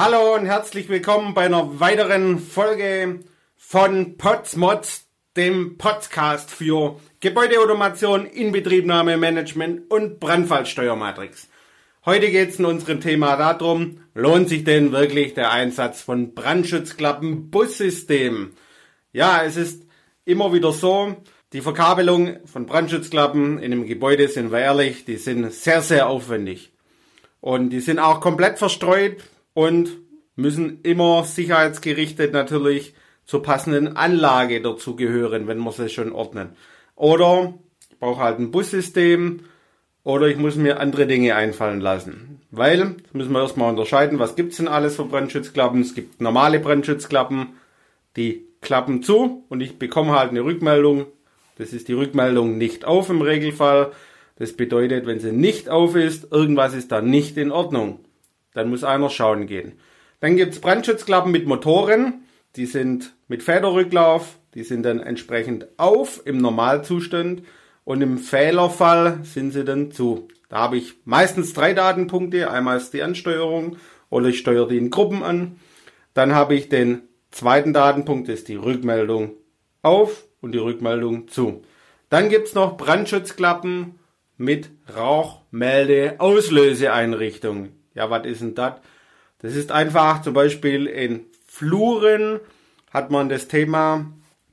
Hallo und herzlich willkommen bei einer weiteren Folge von Potsmods, dem Podcast für Gebäudeautomation, Inbetriebnahme, Management und Brandfallsteuermatrix. Heute geht es in unserem Thema darum, lohnt sich denn wirklich der Einsatz von Brandschutzklappen Bussystemen? Ja, es ist immer wieder so, die Verkabelung von Brandschutzklappen in einem Gebäude, sind wir ehrlich, die sind sehr, sehr aufwendig. Und die sind auch komplett verstreut und müssen immer sicherheitsgerichtet natürlich zur passenden Anlage dazu gehören, wenn wir sie schon ordnen. Oder ich brauche halt ein Bussystem oder ich muss mir andere Dinge einfallen lassen. Weil, das müssen wir erstmal unterscheiden, was gibt's denn alles für Brandschutzklappen? Es gibt normale Brandschutzklappen, die klappen zu und ich bekomme halt eine Rückmeldung. Das ist die Rückmeldung nicht auf im Regelfall. Das bedeutet, wenn sie nicht auf ist, irgendwas ist da nicht in Ordnung. Dann muss einer schauen gehen. Dann gibt's Brandschutzklappen mit Motoren. Die sind mit Federrücklauf. Die sind dann entsprechend auf im Normalzustand. Und im Fehlerfall sind sie dann zu. Da habe ich meistens drei Datenpunkte. Einmal ist die Ansteuerung oder ich steuere die in Gruppen an. Dann habe ich den zweiten Datenpunkt, das ist die Rückmeldung auf und die Rückmeldung zu. Dann gibt's noch Brandschutzklappen mit Rauchmelde-Auslöseeinrichtung. Ja, was ist denn das? Das ist einfach zum Beispiel in Fluren hat man das Thema,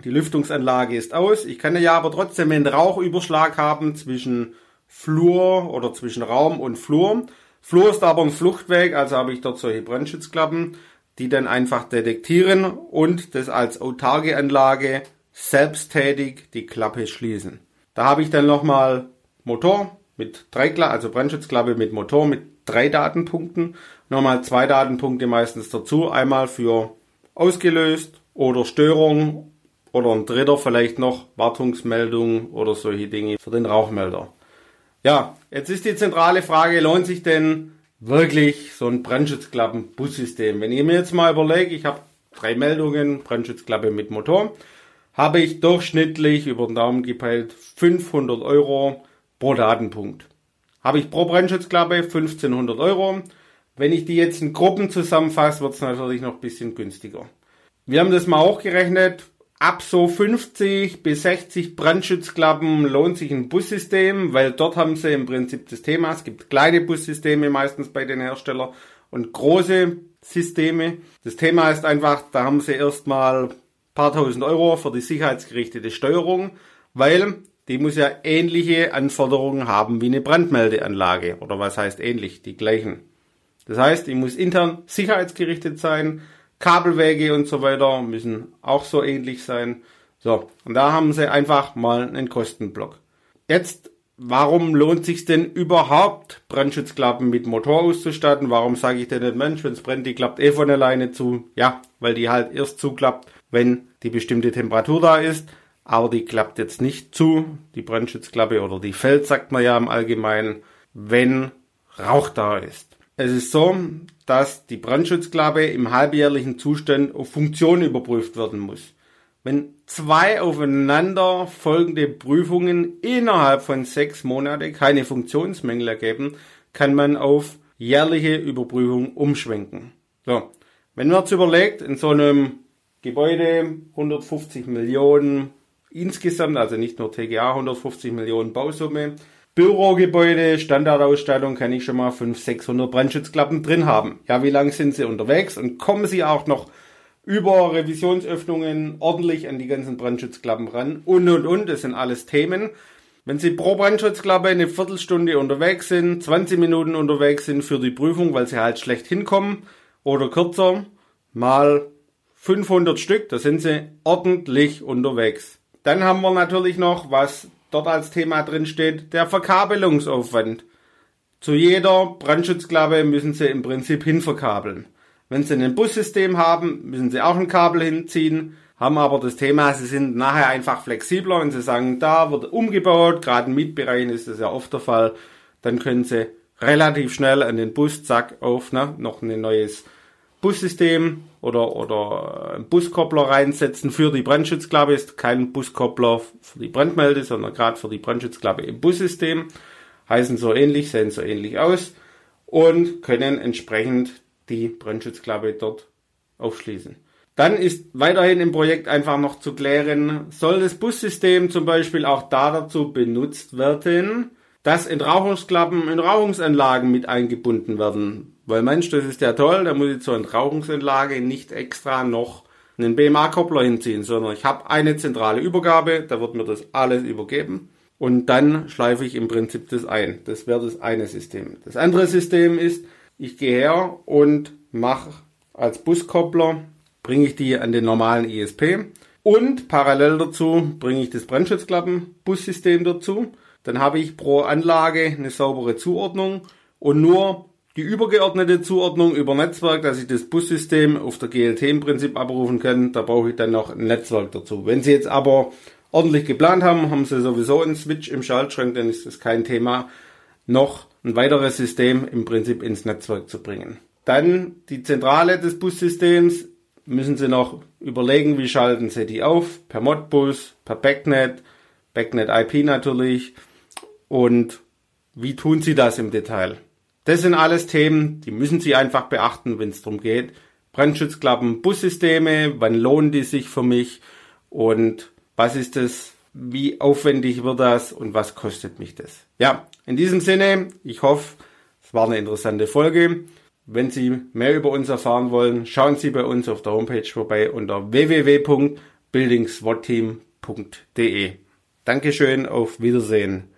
die Lüftungsanlage ist aus. Ich kann ja aber trotzdem einen Rauchüberschlag haben zwischen Flur oder zwischen Raum und Flur. Flur ist aber ein Fluchtweg, also habe ich dort solche Brandschutzklappen, die dann einfach detektieren und das als autarke Anlage selbsttätig die Klappe schließen. Da habe ich dann nochmal Motor mit drei, also Brandschutzklappe mit Motor mit drei Datenpunkten. Nochmal zwei Datenpunkte meistens dazu. Einmal für ausgelöst oder Störung oder ein dritter vielleicht noch Wartungsmeldung oder solche Dinge für den Rauchmelder. Ja, jetzt ist die zentrale Frage, lohnt sich denn wirklich so ein Brandschutzklappen-Bussystem? Wenn ich mir jetzt mal überlege, ich habe drei Meldungen, Brandschutzklappe mit Motor, habe ich durchschnittlich über den Daumen gepeilt 500 Euro pro Datenpunkt. Habe ich pro Brandschutzklappe 1500 Euro. Wenn ich die jetzt in Gruppen zusammenfasse, wird es natürlich noch ein bisschen günstiger. Wir haben das mal auch gerechnet. Ab so 50 bis 60 Brandschutzklappen lohnt sich ein Bussystem, weil dort haben sie im Prinzip das Thema. Es gibt kleine Bussysteme meistens bei den Herstellern und große Systeme. Das Thema ist einfach, da haben sie erstmal paar tausend Euro für die sicherheitsgerichtete Steuerung, weil die muss ja ähnliche Anforderungen haben wie eine Brandmeldeanlage. Oder was heißt ähnlich? Die gleichen. Das heißt, die muss intern sicherheitsgerichtet sein. Kabelwege und so weiter müssen auch so ähnlich sein. So, und da haben sie einfach mal einen Kostenblock. Jetzt, warum lohnt sich denn überhaupt, Brandschutzklappen mit Motor auszustatten? Warum sage ich denn nicht, Mensch, wenn es brennt, die klappt eh von alleine zu? Ja, weil die halt erst zuklappt, wenn die bestimmte Temperatur da ist aber die klappt jetzt nicht zu, die Brandschutzklappe oder die fällt, sagt man ja im Allgemeinen, wenn Rauch da ist. Es ist so, dass die Brandschutzklappe im halbjährlichen Zustand auf Funktion überprüft werden muss. Wenn zwei aufeinander folgende Prüfungen innerhalb von sechs Monaten keine Funktionsmängel ergeben, kann man auf jährliche Überprüfung umschwenken. So. Wenn man jetzt überlegt, in so einem Gebäude 150 Millionen insgesamt, also nicht nur TGA, 150 Millionen Bausumme. Bürogebäude, Standardausstattung kann ich schon mal 500, 600 Brandschutzklappen drin haben. Ja, wie lange sind sie unterwegs und kommen sie auch noch über Revisionsöffnungen ordentlich an die ganzen Brandschutzklappen ran und und und, das sind alles Themen. Wenn Sie pro Brandschutzklappe eine Viertelstunde unterwegs sind, 20 Minuten unterwegs sind für die Prüfung, weil Sie halt schlecht hinkommen oder kürzer, mal 500 Stück, da sind Sie ordentlich unterwegs. Dann haben wir natürlich noch, was dort als Thema drin steht, der Verkabelungsaufwand. Zu jeder Brandschutzklappe müssen Sie im Prinzip hinverkabeln. Wenn Sie ein Bussystem haben, müssen Sie auch ein Kabel hinziehen, haben aber das Thema, Sie sind nachher einfach flexibler und Sie sagen, da wird umgebaut, gerade in Mietbereichen ist das ja oft der Fall, dann können Sie relativ schnell an den Bus, zack, auf, ne, noch ein neues Bussystem oder, oder einen Buskoppler reinsetzen für die Brandschutzklappe. Ist kein Buskoppler für die Brandmelde, sondern gerade für die Brandschutzklappe im Bussystem. Heißen so ähnlich, sehen so ähnlich aus und können entsprechend die Brennschutzklappe dort aufschließen. Dann ist weiterhin im Projekt einfach noch zu klären, soll das Bussystem zum Beispiel auch da dazu benutzt werden, dass Entrauchungsklappen in Rauchungsanlagen mit eingebunden werden. Weil Mensch, das ist ja toll, da muss ich zur Entrauchungsanlage nicht extra noch einen BMA-Koppler hinziehen, sondern ich habe eine zentrale Übergabe, da wird mir das alles übergeben und dann schleife ich im Prinzip das ein. Das wäre das eine System. Das andere System ist, ich gehe her und mache als Buskoppler, bringe ich die an den normalen ISP und parallel dazu bringe ich das Brennschutzklappen-Bussystem dazu. Dann habe ich pro Anlage eine saubere Zuordnung und nur die übergeordnete Zuordnung über Netzwerk, dass ich das Bussystem auf der GLT im Prinzip abrufen kann, da brauche ich dann noch ein Netzwerk dazu. Wenn Sie jetzt aber ordentlich geplant haben, haben Sie sowieso einen Switch im Schaltschrank, dann ist das kein Thema, noch ein weiteres System im Prinzip ins Netzwerk zu bringen. Dann die Zentrale des Bussystems müssen Sie noch überlegen, wie schalten Sie die auf, per Modbus, per Backnet, Backnet IP natürlich und wie tun Sie das im Detail? Das sind alles Themen, die müssen Sie einfach beachten, wenn es darum geht. Brandschutzklappen, Bussysteme, wann lohnen die sich für mich und was ist das, wie aufwendig wird das und was kostet mich das? Ja, in diesem Sinne, ich hoffe, es war eine interessante Folge. Wenn Sie mehr über uns erfahren wollen, schauen Sie bei uns auf der Homepage vorbei unter www.buildingswatteam.de. Dankeschön, auf Wiedersehen.